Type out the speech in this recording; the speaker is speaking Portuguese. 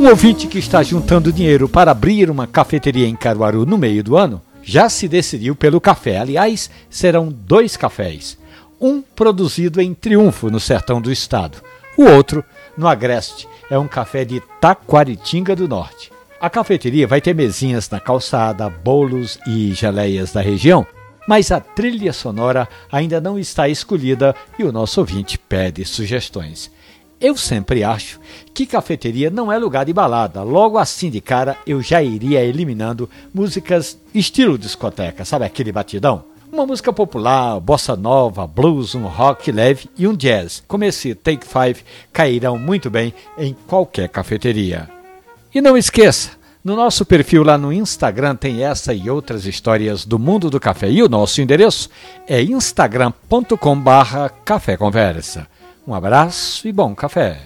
Um ouvinte que está juntando dinheiro para abrir uma cafeteria em Caruaru no meio do ano já se decidiu pelo café. Aliás, serão dois cafés. Um produzido em Triunfo, no sertão do estado. O outro, no Agreste, é um café de Taquaritinga do Norte. A cafeteria vai ter mesinhas na calçada, bolos e geleias da região, mas a trilha sonora ainda não está escolhida e o nosso ouvinte pede sugestões. Eu sempre acho que cafeteria não é lugar de balada. Logo assim de cara eu já iria eliminando músicas estilo discoteca, sabe aquele batidão? Uma música popular, bossa nova, blues, um rock leve e um jazz, como esse Take Five, cairão muito bem em qualquer cafeteria. E não esqueça, no nosso perfil lá no Instagram tem essa e outras histórias do mundo do café. E o nosso endereço é instagram.com/café conversa. Um abraço e bom café.